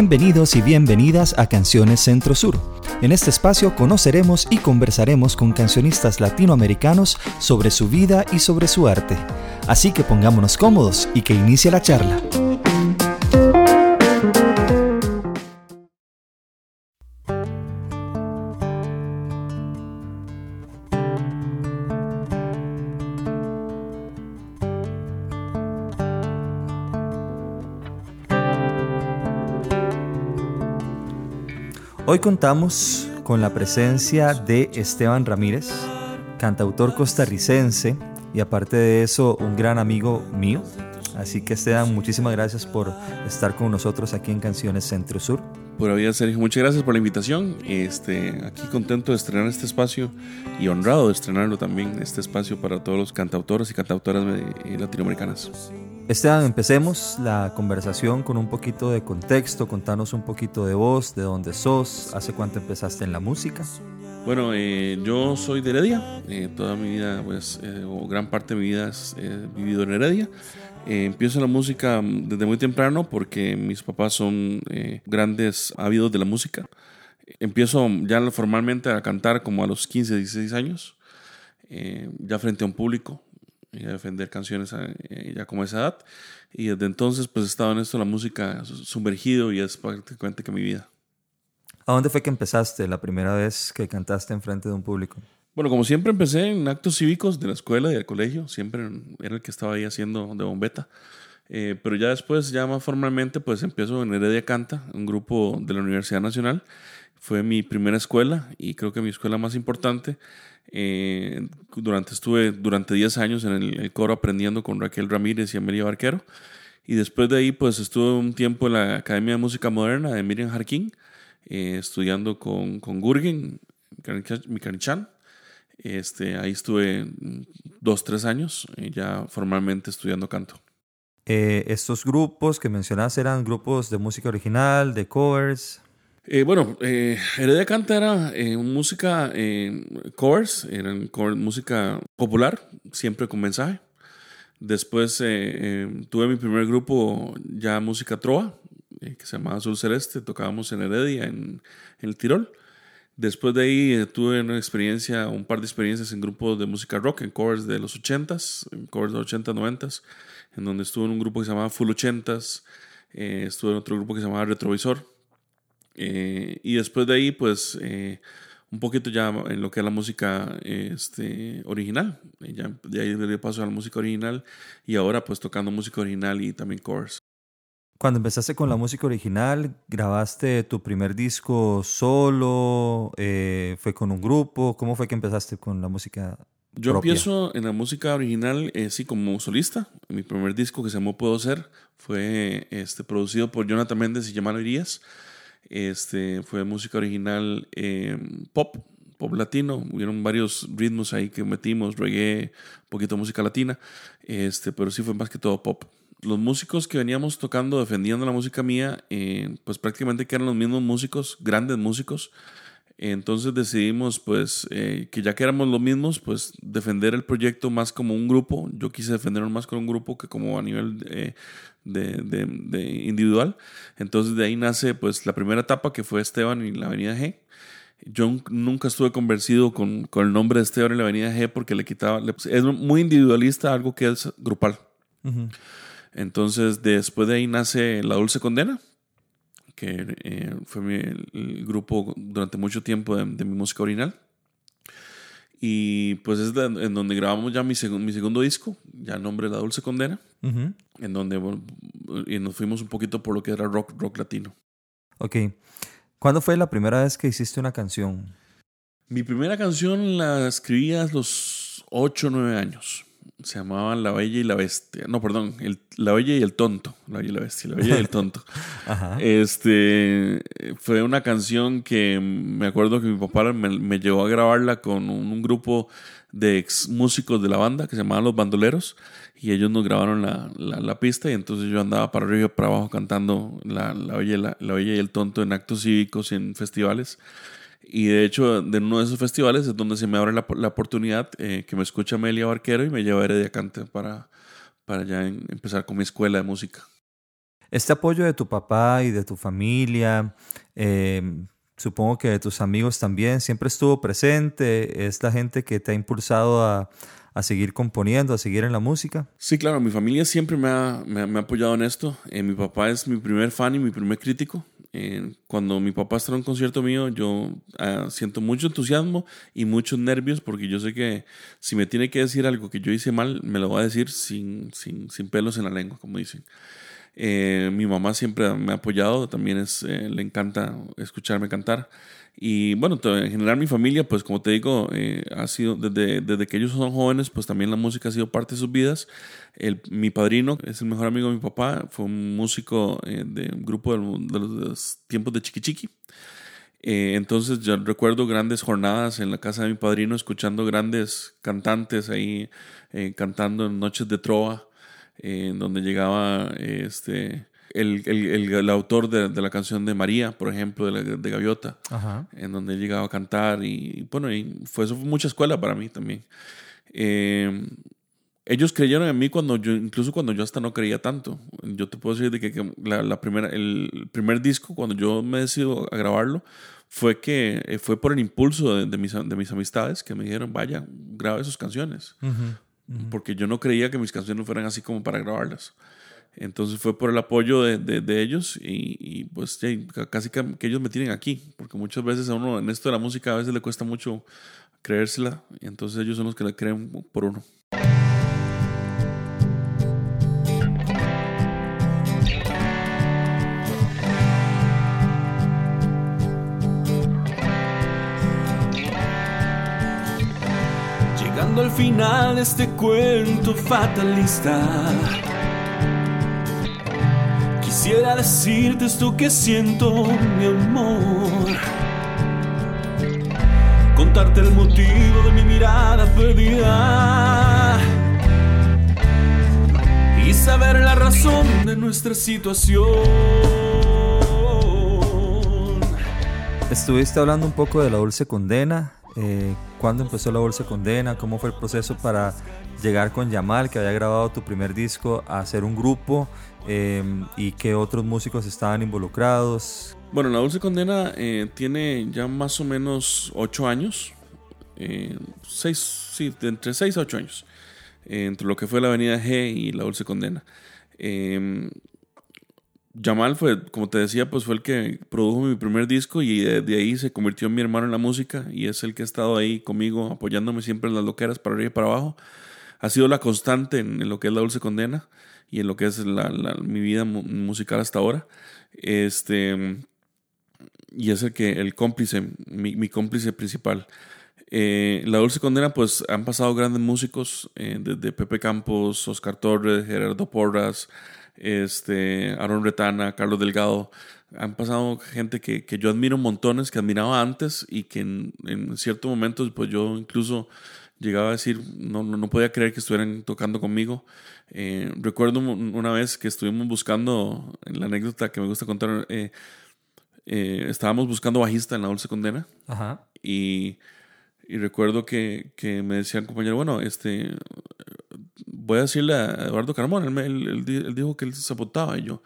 Bienvenidos y bienvenidas a Canciones Centro Sur. En este espacio conoceremos y conversaremos con cancionistas latinoamericanos sobre su vida y sobre su arte. Así que pongámonos cómodos y que inicie la charla. Hoy contamos con la presencia de Esteban Ramírez, cantautor costarricense y aparte de eso un gran amigo mío. Así que Esteban, muchísimas gracias por estar con nosotros aquí en Canciones Centro Sur. Por vida, Sergio, muchas gracias por la invitación. Este, aquí contento de estrenar este espacio y honrado de estrenarlo también, este espacio para todos los cantautores y cantautoras latinoamericanas. Esteban, empecemos la conversación con un poquito de contexto, contanos un poquito de vos, de dónde sos, hace cuánto empezaste en la música. Bueno, eh, yo soy de Heredia, eh, toda mi vida, pues, eh, o gran parte de mi vida he vivido en Heredia. Empiezo la música desde muy temprano porque mis papás son grandes ávidos de la música. Empiezo ya formalmente a cantar como a los 15, 16 años, ya frente a un público y a defender canciones eh, ya como esa edad. Y desde entonces pues he estado en esto, la música sumergido y es prácticamente que mi vida. ¿A dónde fue que empezaste la primera vez que cantaste en frente de un público? Bueno, como siempre empecé en actos cívicos de la escuela y del colegio, siempre era el que estaba ahí haciendo de bombeta. Eh, pero ya después, ya más formalmente, pues empiezo en Heredia Canta, un grupo de la Universidad Nacional. Fue mi primera escuela y creo que mi escuela más importante. Eh, durante, estuve durante 10 años en el, coro aprendiendo con Raquel Ramírez y Amelia Barquero. Y después de ahí, pues estuve un tiempo en la Academia de Música Moderna de Miriam Harkin, eh, estudiando con, con Gurgen, Mikanichan. Este, ahí estuve dos, tres años, eh, ya formalmente estudiando canto. estos grupos que mencionas eran grupos de música original, de covers. Eh, bueno, eh, Heredia Canta era eh, música eh, covers, era música popular, siempre con mensaje. Después tuve mi primer grupo ya música trova, que se llamaba Azul Celeste, tocábamos en Heredia, en, el Tirol. Después de ahí tuve una experiencia, un par de experiencias en grupos de música rock, en covers de los 80s, en covers de los 80 90s, en donde estuve en un grupo que se llamaba Full 80s, estuve en otro grupo que se llamaba Retrovisor eh, y después de ahí, pues, eh, un poquito ya en lo que es la música este, original. Ya, de ahí le paso a la música original y ahora pues tocando música original y también covers. Cuando empezaste con la música original, grabaste tu primer disco solo, eh, fue con un grupo, ¿cómo fue que empezaste con la música? Yo empiezo en la música original, sí, como solista. Mi primer disco que se llamó Puedo Ser fue este, producido por Jonathan Méndez y Yamano Irías. Este, fue música original eh, pop, pop latino. Hubieron varios ritmos ahí que metimos, reggae, un poquito de música latina. Este, pero sí fue más que todo pop. Los músicos que veníamos tocando, defendiendo la música mía, eh, pues prácticamente que eran los mismos músicos, grandes músicos. Entonces decidimos, pues, eh, que ya que éramos los mismos, pues defender el proyecto más como un grupo. Yo quise defenderlo más como un grupo que como a nivel eh, de, de, individual. Entonces de ahí nace, pues, la primera etapa que fue Esteban y la Avenida G. Yo nunca estuve convencido con, con el nombre de Esteban y la Avenida G porque le quitaba, es muy individualista algo que es grupal. Entonces después de ahí nace La Dulce Condena que eh, fue mi, el, grupo durante mucho tiempo de, mi música original. Y pues es en donde grabamos ya mi, mi segundo disco, ya el nombre La Dulce Condena, en donde y nos fuimos un poquito por lo que era rock, rock latino. Ok. ¿Cuándo fue la primera vez que hiciste una canción? Mi primera canción la escribí a los 8 o 9 años se llamaban La Bella y la Bestia. No, perdón, La Bella y el Tonto. La Bella y la Bestia, La Bella y el Tonto. Este fue una canción que me acuerdo que mi papá me, llevó a grabarla con un, grupo de ex músicos de la banda que se llamaban Los Bandoleros. Y ellos nos grabaron la, la, pista y entonces yo andaba para arriba y para abajo cantando la, la, Bella, la Bella y el Tonto en actos cívicos y en festivales. Y de hecho, de uno de esos festivales es donde se me abre la, la oportunidad eh, que me escucha Amelia Barquero y me lleva a Heredia Cante para, para ya empezar con mi escuela de música. Este apoyo de tu papá y de tu familia, em, supongo que de tus amigos también, siempre estuvo presente, es la gente que te ha impulsado a, seguir componiendo, a seguir en la música. Sí, claro, mi familia siempre me ha, apoyado en esto. Eh, mi papá es mi primer fan y mi primer crítico. Eh, cuando mi papá está en un concierto mío, yo ah, siento mucho entusiasmo y muchos nervios porque yo sé que si me tiene que decir algo que yo hice mal, me lo va a decir sin, sin, sin pelos en la lengua, como dicen. Eh, mi mamá siempre me ha apoyado, también es, eh, le encanta escucharme cantar. Y bueno, en general mi familia, pues como te digo, eh, ha sido desde, desde que ellos son jóvenes, pues también la música ha sido parte de sus vidas. El, mi padrino es el mejor amigo de mi papá, fue un músico de un grupo de, los tiempos de Chiqui Chiqui. entonces yo recuerdo grandes jornadas en la casa de mi padrino, escuchando grandes cantantes ahí cantando en noches de trova en donde llegaba este, el, el, el, autor de, de, la canción de María, por ejemplo, de, de Gaviota, en donde llegaba a cantar y bueno, y fue, eso fue mucha escuela para mí también. Eh, ellos creyeron en mí cuando yo, incluso cuando yo hasta no creía tanto. Yo te puedo decir de que, la, la, primera, el primer disco, cuando yo me decido a grabarlo, fue que eh, fue por el impulso de, de, mis, de mis amistades que me dijeron, vaya, grabe sus canciones porque yo no creía que mis canciones fueran así como para grabarlas. Entonces fue por el apoyo de, de, ellos y, y pues casi que, ellos me tienen aquí, porque muchas veces a uno en esto de la música a veces le cuesta mucho creérsela y entonces ellos son los que la creen por uno. Final de este cuento fatalista. Quisiera decirte esto que siento, mi amor. Contarte el motivo de mi mirada perdida. Y saber la razón de nuestra situación. Estuviste hablando un poco de la dulce condena eh, ¿Cuándo empezó la Bolsa Condena? ¿Cómo fue el proceso para llegar con Yamal, que había grabado tu primer disco, a hacer un grupo? Eh, ¿Y qué otros músicos estaban involucrados? Bueno, La Dulce Condena eh, tiene ya más o menos 8 años. Seis, sí, entre 6 a 8 años. entre lo que fue la Avenida G y La Dulce Condena. Jamal fue, como te decía, pues fue el que produjo mi primer disco y de, ahí se convirtió en mi hermano en la música y es el que ha estado ahí conmigo apoyándome siempre en las loqueras para arriba y para abajo. Ha sido la constante en, lo que es la dulce condena y en lo que es mi vida musical hasta ahora. Este, y es el que, el cómplice, mi, cómplice principal. Eh, la Dulce Condena, pues han pasado grandes músicos, eh, desde Pepe Campos, Oscar Torres, Gerardo Porras, este, Aaron Retana, Carlos Delgado. Han pasado gente que, que, yo admiro montones, que admiraba antes y que en, en ciertos momentos, pues yo incluso llegaba a decir, no, no, no podía creer que estuvieran tocando conmigo. Eh, recuerdo una vez que estuvimos buscando, en la anécdota que me gusta contar, eh, eh, estábamos buscando bajista en la Dulce Condena. Ajá. Y, y recuerdo que, que me decían, compañero, bueno, este, voy a decirle a Eduardo Carmona, él, dijo que él se apuntaba y yo,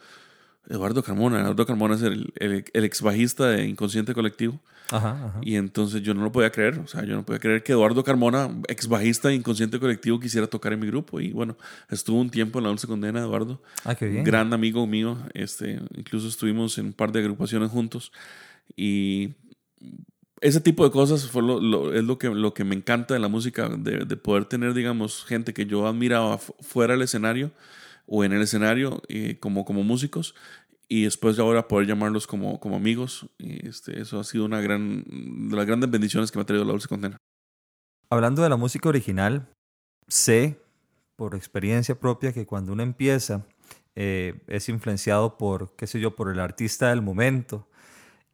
Eduardo Carmona, Eduardo Carmona es el, el, ex bajista de Inconsciente Colectivo. Ajá, Y entonces yo no lo podía creer, o sea, yo no podía creer que Eduardo Carmona, ex bajista de Inconsciente Colectivo, quisiera tocar en mi grupo. Y bueno, estuvo un tiempo en la Dulce Condena, Eduardo. Ah, qué bien. Gran amigo mío, este, incluso estuvimos en un par de agrupaciones juntos. Y ese tipo de cosas fue lo, es lo que, lo que me encanta de la música, de, de, poder tener, digamos, gente que yo admiraba fuera del escenario o en el escenario eh, como, como músicos y después de ahora poder llamarlos como, como amigos. Y este, eso ha sido una gran, de las grandes bendiciones que me ha traído la Dulce Condena. Hablando de la música original, sé por experiencia propia que cuando uno empieza eh, es influenciado por, qué sé yo, por el artista del momento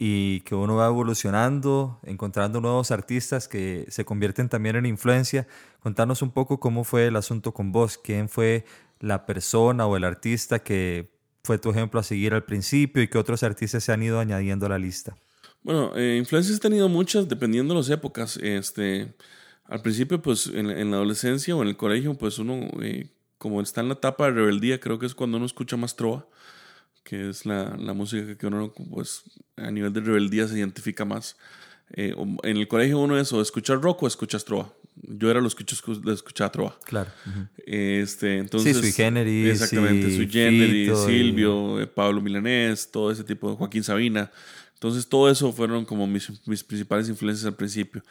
y que uno va evolucionando, encontrando nuevos artistas que se convierten también en influencia. Contanos un poco cómo fue el asunto con vos, quién fue la persona o el artista que fue tu ejemplo a seguir al principio y qué otros artistas se han ido añadiendo a la lista. Bueno, eh, influencias he tenido muchas dependiendo de las épocas. Este, al principio, pues en, la adolescencia o en el colegio, pues uno, eh, como está en la etapa de rebeldía, creo que es cuando uno escucha más trova que es la, la música que uno pues a nivel de rebeldía se identifica más. Eh, en el colegio uno es o escuchar rock o escuchas trova. Yo era los que escu- escuchaba trova. Claro. Este, entonces, Sui Generis, Exactamente, Sui Generis, y- Silvio, eh, Pablo Milanés, todo ese tipo de Joaquín Sabina. Entonces, todo eso fueron como mis, mis principales influencias al principio.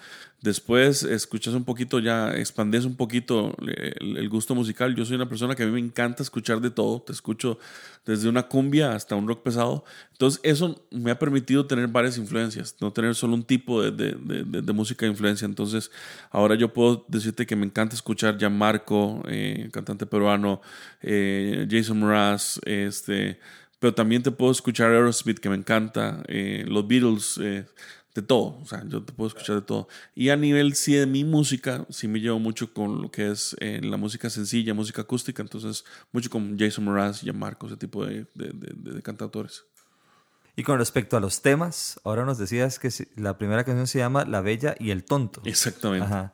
Después, escuchas un poquito, ya expandes un poquito el, el gusto musical. Yo soy una persona que a mí me encanta escuchar de todo. Te escucho desde una cumbia hasta un rock pesado. Entonces, eso me ha permitido tener varias influencias, no tener solo un tipo de, de- de- música de influencia. Entonces, ahora yo puedo decirte que me encanta escuchar Gianmarco, eh, cantante peruano, eh, Jason Mraz, este, pero también te puedo escuchar Aerosmith, que me encanta, eh, los Beatles, eh, de todo. O sea, yo te puedo escuchar de todo. Y a nivel, sí, de mi música, sí me llevo mucho con lo que es eh, la música sencilla, música acústica. Entonces, mucho con Jason Mraz, Gianmarco, ese tipo de, de, de- de cantautores. Y con respecto a los temas, ahora nos decías que la primera canción se llama La Bella y el Tonto. Exactamente. Ajá.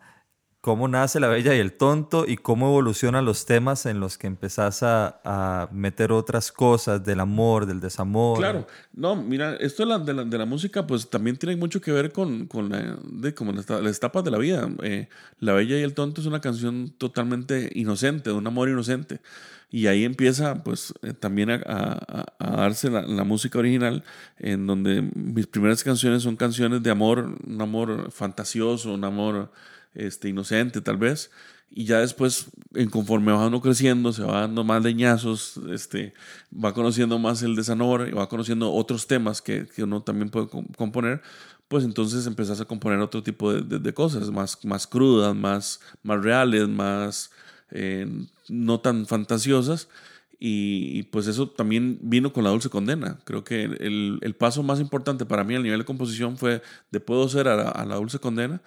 ¿Cómo nace La Bella y el Tonto y cómo evolucionan los temas en los que empezás a, a meter otras cosas del amor, del desamor? Claro, no, mira, esto de la, de la, de la música pues también tiene mucho que ver con, con la, de, como las, las etapas de la vida. Eh, la Bella y el Tonto es una canción totalmente inocente, de un amor inocente. Y ahí empieza pues eh, también a, a- a darse la, la música original, en donde mis primeras canciones son canciones de amor, un amor fantasioso, un amor este, inocente tal vez. Y ya después, en conforme va uno creciendo, se va dando más leñazos, este, va conociendo más el desamor y va conociendo otros temas que, que uno también puede com- componer, pues entonces empezás a componer otro tipo de, de- cosas, más, más crudas, más, más reales, más eh, no tan fantasiosas. Y, pues eso también vino con la dulce condena. Creo que el, el paso más importante para mí a nivel de composición fue de Puedo Ser a la dulce condena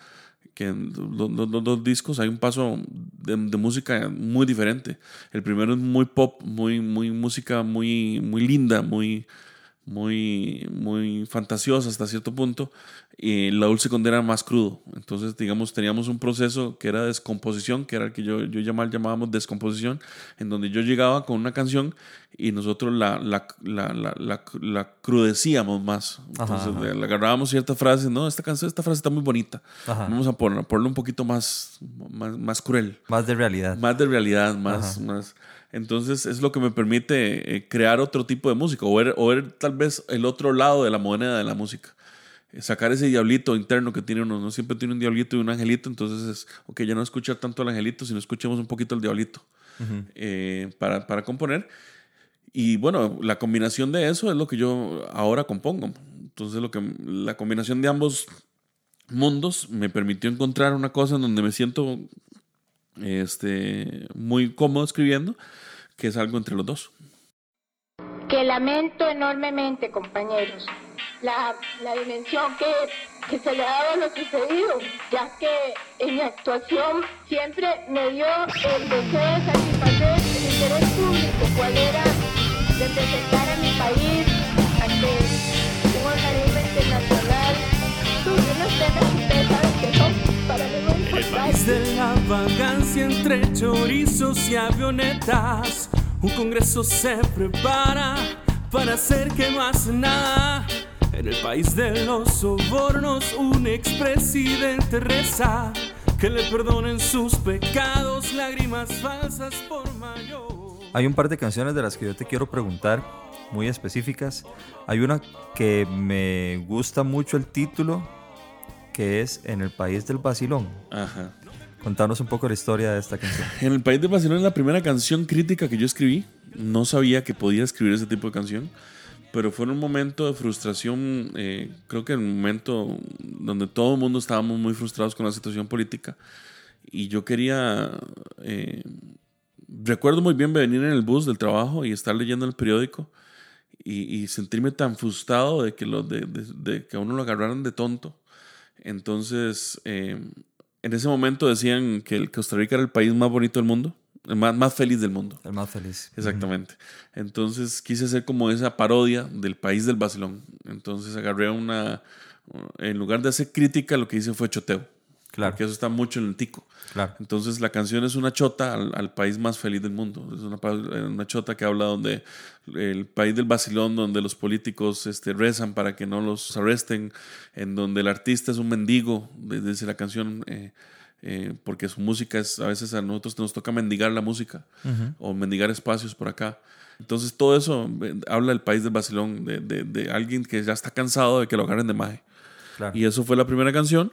que los, los- los dos discos hay un paso de, de música muy diferente. El primero es muy pop, muy, muy música muy, muy linda, muy, muy, muy fantasiosa hasta cierto punto. Y la dulce condena más crudo. Entonces, digamos, teníamos un proceso que era descomposición, que era el que yo, yo llamaba, llamábamos descomposición, en donde yo llegaba con una canción y nosotros la, la, la, la, la, crudecíamos más. Ajá, Entonces, ajá. le- le agarrábamos ciertas frases, no, esta canción, esta frase está muy bonita. Ajá. Vamos a poner, ponerle un poquito más, más, más cruel, Más de realidad. más de realidad, más, Ajá. más. Entonces es lo que me permite eh, crear otro tipo de música o ver, o ver tal vez el otro lado de la moneda de la música. Eh, Sacar ese diablito interno que tiene uno, no siempre tiene un diablito y un angelito, entonces es, ok, ya no escuchar tanto el angelito, sino escuchemos un poquito el diablito eh, para, para componer. Y bueno, la combinación de eso es lo que yo ahora compongo. Entonces, lo que, la combinación de ambos mundos me permitió encontrar una cosa en donde me siento este, muy cómodo escribiendo, que es algo entre los dos. que lamento enormemente, compañeros, la, la dimensión que, que se le ha dado a lo sucedido, ya que en mi actuación siempre me dio el deseo de satisfacer el interés público, cual era representar muy El país importantes. de la vagancia entre chorizos y avionetas. Un congreso se prepara para hacer que no hace nada. En el país de los sobornos, un expresidente reza que le perdonen sus pecados, lágrimas falsas por mayor. Hay un par de canciones de las que yo te quiero preguntar, muy específicas. Hay una que me gusta mucho el título, que es En el País del Basilón. Ajá. Contanos un poco la historia de esta canción. En el País de Barcelona es la primera canción crítica que yo escribí. No sabía que podía escribir ese tipo de canción, pero fue en un momento de frustración, eh, creo que en un momento donde todo el mundo estábamos muy frustrados con la situación política. Y yo quería... eh, recuerdo muy bien venir en el bus del trabajo y estar leyendo el periódico y, y sentirme tan frustrado de que, lo, de, de- de que a uno lo agarraran de tonto. Entonces, eh, en ese momento decían que el Costa Rica era el país más bonito del mundo, el más, más feliz del mundo. El más feliz. Exactamente. Entonces quise hacer como esa parodia del país del Barcelona. Entonces agarré una, en lugar de hacer crítica, lo que hice fue choteo. Claro. Porque eso está mucho en el tico. Claro. Entonces la canción es una chota al, al país más feliz del mundo. Es una, chota que habla donde el país del vacilón, donde los políticos este, rezan para que no los arresten, en donde el artista es un mendigo, de- dice la canción, eh, eh, porque su música es, a veces a nosotros nos toca mendigar la música o mendigar espacios por acá. Entonces todo eso eh, habla del país del vacilón, de, de- de alguien que ya está cansado de que lo agarren de maje. Claro. Y eso fue la primera canción.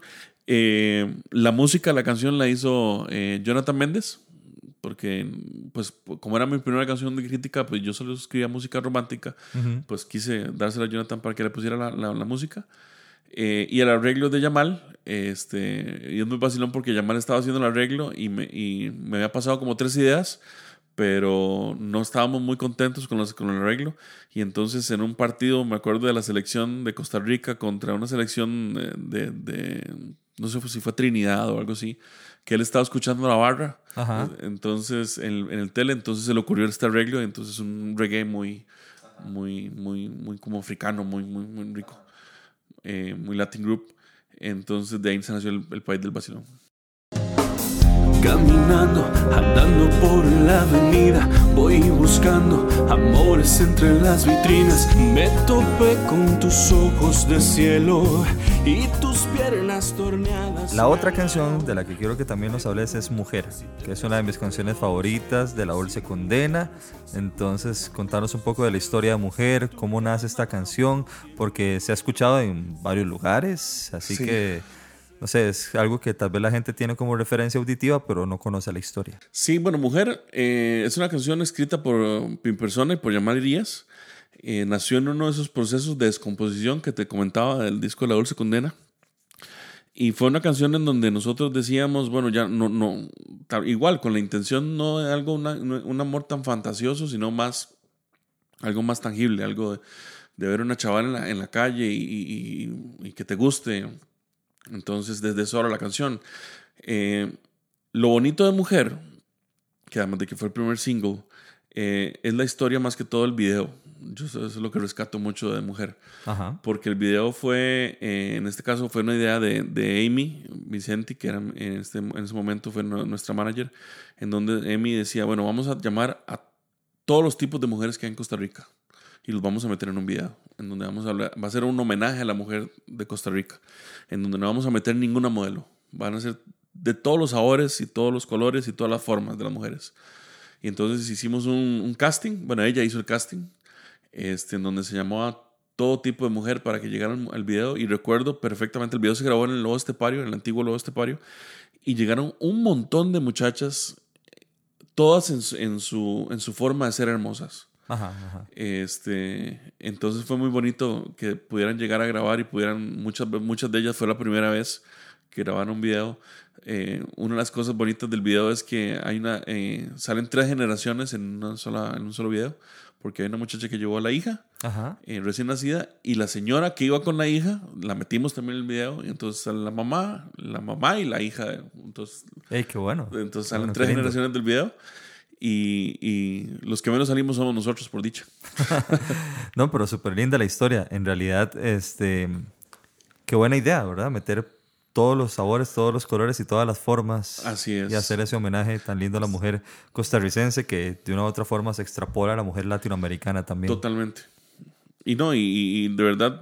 Eh, la música, la canción la hizo eh, Jonathan Méndez, porque pues como era mi primera canción de crítica, pues yo solo escribía música romántica, pues quise dársela a Jonathan para que le pusiera la, la- la música. Eh, y el arreglo de Yamal, este, y es muy vacilón porque Yamal estaba haciendo el arreglo y me, y me había pasado como tres ideas, pero no estábamos muy contentos con, los, con el arreglo. Y entonces en un partido, me acuerdo de la selección de Costa Rica contra una selección eh, de, de- no sé si fue Trinidad o algo así, que él estaba escuchando la barra. Ajá. Entonces, en, en el tele, entonces se le ocurrió este arreglo, y entonces un reggae muy, muy, muy, muy como africano, muy, muy, muy rico, eh, muy Latin group. Entonces de ahí se nació el, el país del vacilón. Caminando, andando por la avenida, voy buscando amores entre las vitrinas. Me topé con tus ojos de cielo y tus piernas torneadas. La otra canción de la que quiero que también nos hables es Mujer, que es una de mis canciones favoritas de La Dulce Condena. Entonces, contanos un poco de la historia de Mujer, cómo nace esta canción, porque se ha escuchado en varios lugares, así Sí. que, no sé, es algo que tal vez la gente tiene como referencia auditiva, pero no conoce la historia. Sí, bueno, Mujer eh, es una canción escrita por mi persona y por Yamal Irías. Eh, nació en uno de esos procesos de descomposición que te comentaba del disco La Dulce Condena. Y fue una canción en donde nosotros decíamos, bueno, ya no, no, igual, con la intención no de algo, una- un amor tan fantasioso, sino más, algo más tangible, algo de, ver una chavala en la, en la calle y que te guste. Entonces, desde eso ahora la canción. Eh, lo bonito de Mujer, que además de que fue el primer single, eh, es la historia más que todo el video. Yo eso es lo que rescato mucho de Mujer. Ajá. Porque el video fue, eh, en este caso, fue una idea de, de Amy Vicenti, que era, en, este, en ese momento fue nu- nuestra manager, en donde Amy decía, bueno, vamos a llamar a todos los tipos de mujeres que hay en Costa Rica y los vamos a meter en un video, en donde vamos a hablar, va a ser un homenaje a la mujer de Costa Rica, en donde no vamos a meter ninguna modelo, van a ser de todos los sabores y todos los colores y todas las formas de las mujeres. Y entonces hicimos un, casting, bueno, ella hizo el casting, este, en donde se llamó a todo tipo de mujer para que llegaran al video. Y recuerdo perfectamente, el video se grabó en el Lobo Estepario, en el antiguo Lobo Estepario, y llegaron un montón de muchachas, todas en, su- en, su, en su forma de ser hermosas. Ajá, ajá. Este, entonces fue muy bonito que pudieran llegar a grabar y pudieran, muchas, muchas de ellas fue la primera vez que grabaron un video. Eh, una de las cosas bonitas del video es que hay una, eh, salen tres generaciones en, una sola, en un solo video, porque hay una muchacha que llevó a la hija, Ajá. eh, recién nacida, y la señora que iba con la hija, la metimos también en el video, y entonces sale la mamá, la mamá y la hija, entonces Ey, qué bueno. entonces salen Bueno, tres generaciones del video. Y, y los que menos salimos somos nosotros, por dicha. No, pero súper linda la historia. En realidad, este, qué buena idea, ¿verdad? Meter todos los sabores, todos los colores y todas las formas. Así es. Y hacer ese homenaje tan lindo a la mujer costarricense que de una u otra forma se extrapola a la mujer latinoamericana también. Totalmente. Y no, y, y de verdad,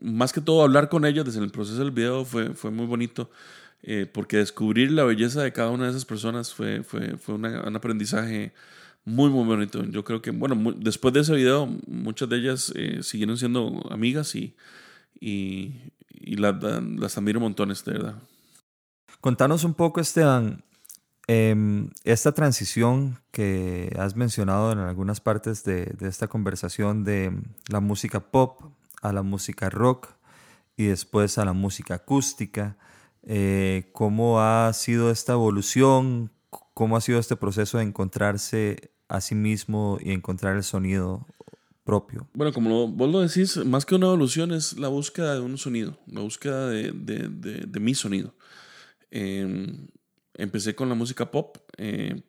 más que todo hablar con ella desde el proceso del video fue, fue muy bonito, eh, porque descubrir la belleza de cada una de esas personas fue, fue, fue un aprendizaje muy, muy bonito. Yo creo que, bueno, después de ese video, muchas de ellas eh, siguieron siendo amigas y, y, y la- la- las admiro montones, de verdad. Contanos un poco, Esteban, em, esta transición que has mencionado en algunas partes de esta conversación de la música pop a la música rock y después a la música acústica. Eh, ¿Cómo ha sido esta evolución? ¿Cómo ha sido este proceso de encontrarse a sí mismo y encontrar el sonido propio? Bueno, como vos lo decís, más que una evolución es la búsqueda de un sonido, la búsqueda de, de- de- de mi sonido. Eh, empecé con la música pop eh,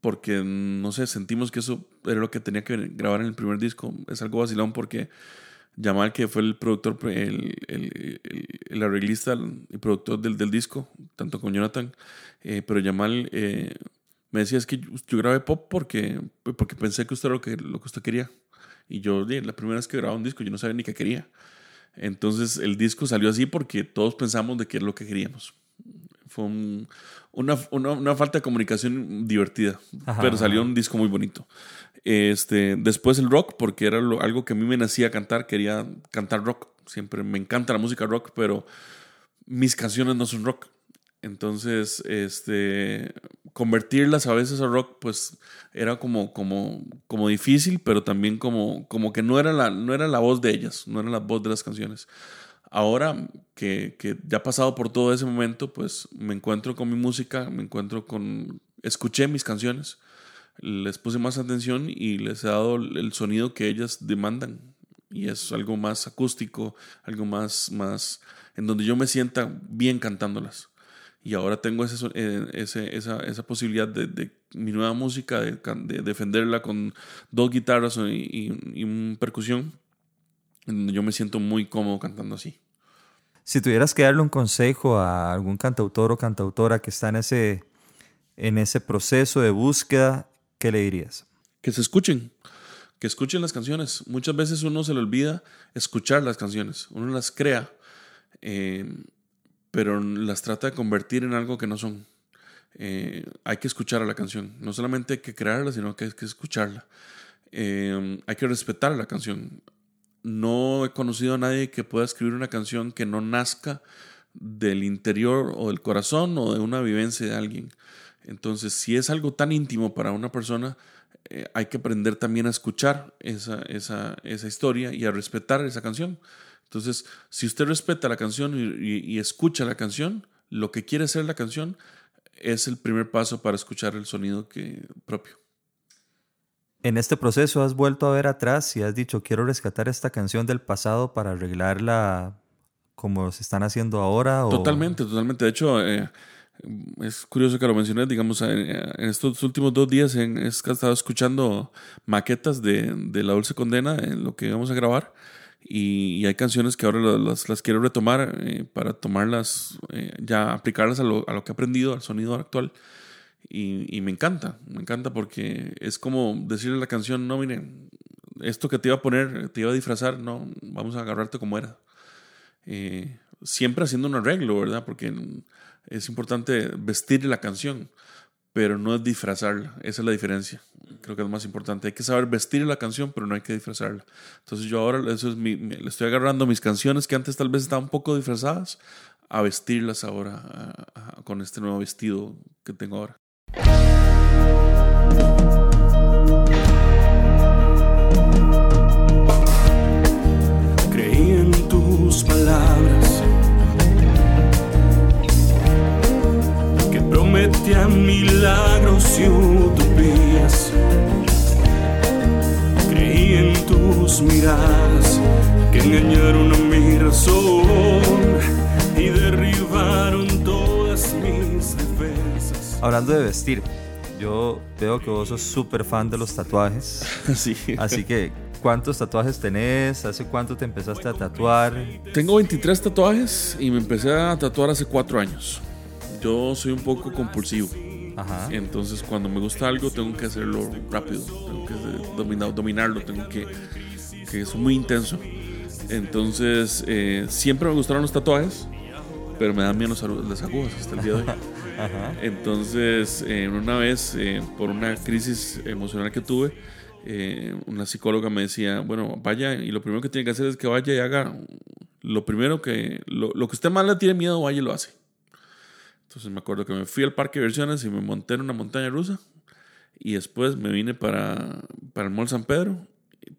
porque, no sé, sentimos que eso era lo que tenía que grabar en el primer disco. Es algo vacilón porque Yamal, que fue el productor, el, el, el, arreglista y productor del, del, disco, tanto con Jonathan, eh, pero Yamal eh, me decía, es que yo, grabé pop porque, porque pensé que usted era lo que, lo que usted quería. Y yo, la primera vez que grababa un disco, yo no sabía ni qué quería. Entonces el disco salió así porque todos pensamos de qué es lo que queríamos. Fue una, una, una, falta de comunicación divertida, pero salió un disco muy bonito. Este, después el rock, porque era algo que a mí me nacía cantar, quería cantar rock. Siempre me encanta la música rock, pero mis canciones no son rock. Entonces, este, convertirlas a veces a rock, pues era como, difícil, pero también como, que no era, la, voz de ellas, no era la voz de las canciones. Ahora que, ya pasado por todo ese momento, pues me encuentro con mi música, me encuentro con... Escuché mis canciones, les puse más atención y les he dado el sonido que ellas demandan. Y es algo más acústico, algo más, más en donde yo me sienta bien cantándolas. Y ahora tengo ese, eh, esa, esa, posibilidad de, de, mi nueva música, de, de, defenderla con dos guitarras y, y, una percusión, en donde yo me siento muy cómodo cantando así. Si tuvieras que darle un consejo a algún cantautor o cantautora que está en ese, en ese proceso de búsqueda ¿qué le dirías? Que se escuchen, que escuchen las canciones. Muchas veces uno se le olvida escuchar las canciones, uno las crea, eh, pero las trata de convertir en algo que no son. Eh, hay que escuchar a la canción, no solamente hay que crearla, sino que hay que escucharla. Eh, hay que respetar la canción. No he conocido a nadie que pueda escribir una canción que no nazca del interior o del corazón o de una vivencia de alguien. Entonces, si es algo tan íntimo para una persona, eh, hay que aprender también a escuchar esa, esa, esa, historia y a respetar esa canción. Entonces, si usted respeta la canción y, escucha la canción, lo que quiere ser la canción es el primer paso para escuchar el sonido que, propio. En este proceso has vuelto a ver atrás y has dicho, quiero rescatar esta canción del pasado para arreglarla como se están haciendo ahora. Totalmente, totalmente. De hecho, eh, es curioso que lo mencioné, digamos, en, estos últimos dos días he estado escuchando maquetas de, de, La Dulce Condena en lo que vamos a grabar y, hay canciones que ahora las, las quiero retomar eh, para tomarlas, eh, ya aplicarlas a lo, a lo, que he aprendido, al sonido actual y, y, me encanta, me encanta porque es como decirle a la canción, no, mire, esto que te iba a poner, te iba a disfrazar, no, vamos a agarrarte como era. Eh, siempre haciendo un arreglo, ¿verdad? Porque es importante vestir la canción, pero no es disfrazarla. Esa es la diferencia. Creo que es más importante. Hay que saber vestir la canción, pero no hay que disfrazarla. Entonces yo ahora eso es mi, le estoy agarrando mis canciones que antes tal vez estaban un poco disfrazadas a vestirlas ahora con este nuevo vestido que tengo ahora. Prometían milagros y utopías. Creí en tus miradas que engañaron a mi razón y derribaron todas mis defensas. Hablando de vestir, yo veo que vos sos súper fan de los tatuajes. Sí. Así que, ¿cuántos tatuajes tenés? ¿Hace cuánto te empezaste a tatuar? Tengo 23 tatuajes y me empecé a tatuar hace 4 años yo soy un poco compulsivo. Ajá. Entonces, cuando me gusta algo, tengo que hacerlo rápido, tengo que dominar, dominarlo, tengo que, que es muy intenso. Entonces, eh, siempre me gustaron los tatuajes, pero me dan miedo las agujas hasta el día de hoy. Ajá. Entonces, eh, una vez, eh, por una crisis emocional que tuve, una psicóloga me decía, bueno, vaya, y lo primero que tiene que hacer es que vaya y haga lo primero que, lo, lo que usted más le tiene miedo, vaya y lo hace. Entonces me acuerdo que me fui al parque de diversiones y me monté en una montaña rusa. Y después me vine para, para el Mall San Pedro.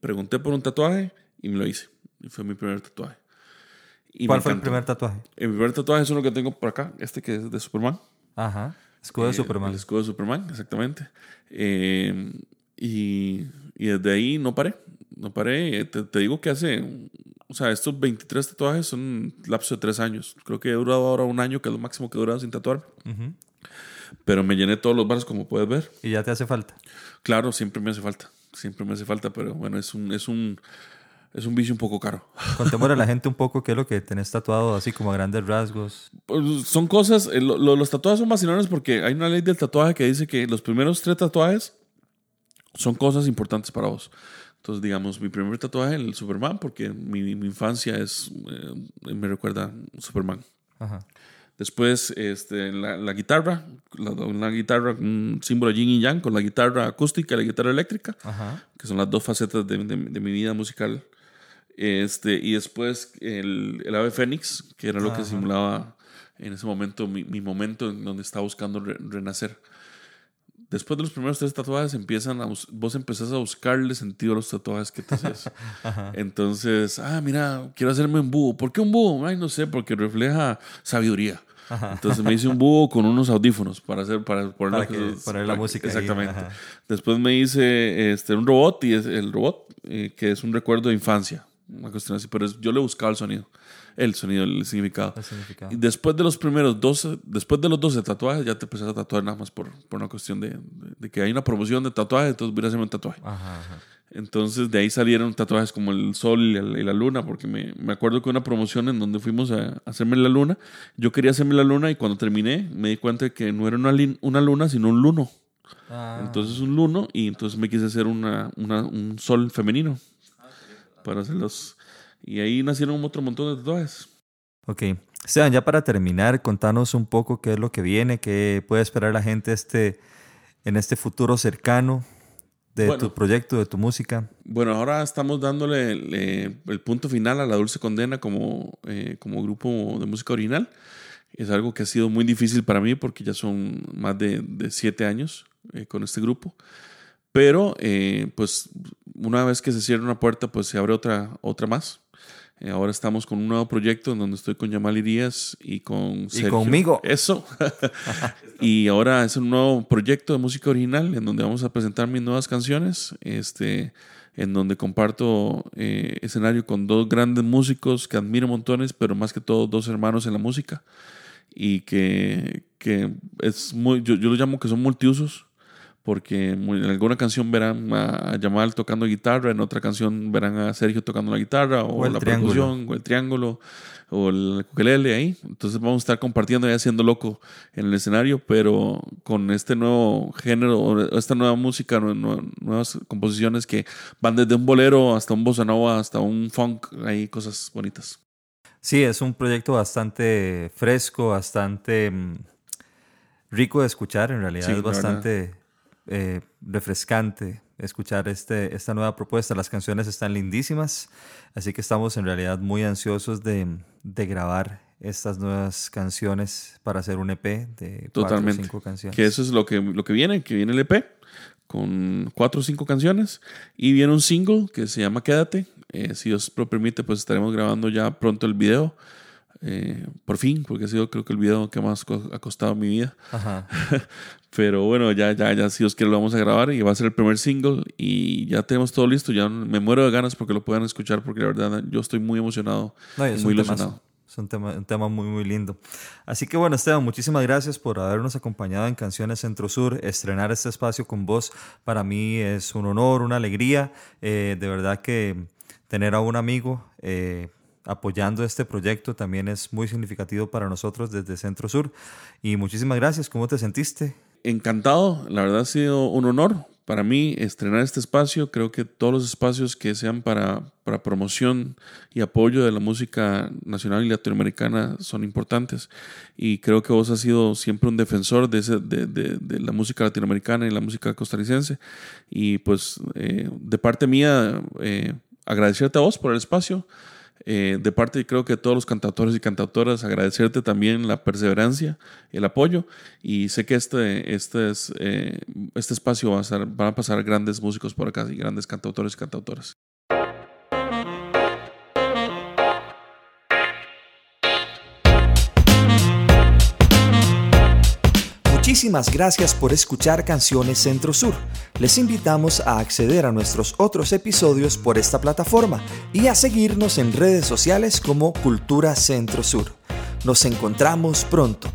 Pregunté por un tatuaje y me lo hice. Y fue mi primer tatuaje. Y ¿Cuál fue el primer tatuaje? El primer tatuaje es uno que tengo por acá, este que es de Superman. Ajá. Escudo de eh, Superman. El escudo de Superman, exactamente. Eh, y, y, desde ahí no paré. No paré. Te, te, digo que hace o sea, estos 23 tatuajes son un lapso de tres años. Creo que he durado ahora un año, que es lo máximo que he durado sin tatuar. Pero me llené todos los bares, como puedes ver. ¿Y ya te hace falta? Claro, siempre me hace falta. Siempre me hace falta, pero bueno, es un, es un, es un vicio un poco caro. Contémosle a la gente un poco qué es lo que tenés tatuado, así como a grandes rasgos. Pues, son cosas, eh, lo- lo- los tatuajes son vacilones porque hay una ley del tatuaje que dice que los primeros tres tatuajes son cosas importantes para vos. Entonces, digamos, mi primer tatuaje, el Superman, porque mi, mi infancia es, eh, me recuerda Superman. Ajá. Después, este, la, la guitarra, la, una guitarra, un símbolo yin y yang, con la guitarra acústica y la guitarra eléctrica, Ajá. que son las dos facetas de, de- de mi vida musical. Este, y después el, el ave fénix, que era lo que simulaba en ese momento, mi, mi momento en donde estaba buscando re- renacer. Después de los primeros tres tatuajes, empiezan a, vos empezás a buscarle sentido a los tatuajes que te haces. Entonces, ah, mira, quiero hacerme un búho. ¿Por qué un búho? Ay, no sé, porque refleja sabiduría. Entonces me hice un búho con unos audífonos para hacer para poner, Para que- la música Exactamente. Después me hice este, un robot y es el robot eh, que es un recuerdo de infancia, una cuestión así, pero es- yo le buscaba el sonido, el sonido, el significado. El significado. Y después de los primeros 12, después de los 12 tatuajes, ya te empezás a tatuar nada más por, por una cuestión de, de- de que hay una promoción de tatuajes, entonces voy a hacerme un tatuaje. Ajá, ajá. Entonces de ahí salieron tatuajes como el sol y la, y la luna, porque me, me acuerdo que una promoción en donde fuimos a, a hacerme la luna, yo quería hacerme la luna y cuando terminé me di cuenta de que no era una, luna, sino un luno. Ah, Entonces un luno y entonces me quise hacer una, una- un sol femenino para hacerlos. Y ahí nacieron otro montón de tatuajes. Ok. Esteban, ya para terminar, contanos un poco qué es lo que viene, qué puede esperar la gente este, en este futuro cercano de Bueno. tu proyecto, de tu música. Bueno, ahora estamos dándole el, el punto final a La Dulce Condena como, eh, como grupo de música original. Es algo que ha sido muy difícil para mí porque ya son más de, de siete años eh, con este grupo. Pero, eh, pues, una vez que se cierra una puerta, pues se abre otra, otra más. Eh, ahora estamos con un nuevo proyecto en donde estoy con Yamal Irías y con Sergio. conmigo. Eso. y ahora es un nuevo proyecto de música original en donde vamos a presentar mis nuevas canciones. Este, en donde comparto eh, escenario con dos grandes músicos que admiro montones, pero más que todo dos hermanos en la música. Y que, que es muy, yo, yo lo llamo que son multiusos, porque en alguna canción verán a Yamal tocando guitarra, en otra canción verán a Sergio tocando la guitarra, o, la triángulo. percusión, o el triángulo, o el ukelele ahí. Entonces vamos a estar compartiendo y haciendo loco en el escenario, pero con este nuevo género, o esta nueva música, nue- nue- nuevas composiciones que van desde un bolero hasta un bossa nova, hasta un funk, hay cosas bonitas. Sí, es un proyecto bastante fresco, bastante mm, rico de escuchar. En realidad Sí, es verdad. Eh, refrescante escuchar este, esta nueva propuesta. Las canciones están lindísimas, así que estamos en realidad muy ansiosos de, de grabar estas nuevas canciones para hacer un EP de cuatro o cinco canciones. Que eso es lo que, lo que viene, que viene el EP con cuatro o cinco canciones y viene un single que se llama Quédate. Eh, si Dios lo permite, pues estaremos grabando ya pronto el video. Eh, por fin, porque ha sido creo que el video que más co- ha costado mi vida. Ajá. Pero bueno, ya, ya, ya, si Dios quiere, lo vamos a grabar y va a ser el primer single. Y ya tenemos todo listo. Ya me muero de ganas porque lo puedan escuchar, porque la verdad yo estoy muy emocionado No, es muy ilusionado. Es un tema, un tema muy, muy lindo. Así que bueno, Esteban, muchísimas gracias por habernos acompañado en Canciones Centro Sur. Estrenar este espacio con vos para mí es un honor, una alegría. Eh, de verdad que tener a un amigo eh, apoyando este proyecto también es muy significativo para nosotros desde Centro Sur. Y muchísimas gracias. ¿Cómo te sentiste? encantado, la verdad ha sido un honor para mí estrenar este espacio. Creo que todos los espacios que sean para, para promoción y apoyo de la música nacional y latinoamericana son importantes. Y creo que vos has sido siempre un defensor de, ese, de, de- de la música latinoamericana y la música costarricense. Y pues eh, de parte mía, eh, agradecerte a vos por el espacio. Eh, de parte creo que todos los cantautores y cantautoras agradecerte también la perseverancia, el apoyo y sé que este, este, es, eh, este espacio va a, ser, van a pasar grandes músicos por acá y grandes cantautores y cantautoras. Muchísimas gracias por escuchar Canciones Centro Sur. Les invitamos a acceder a nuestros otros episodios por esta plataforma y a seguirnos en redes sociales como Cultura Centro Sur. Nos encontramos pronto.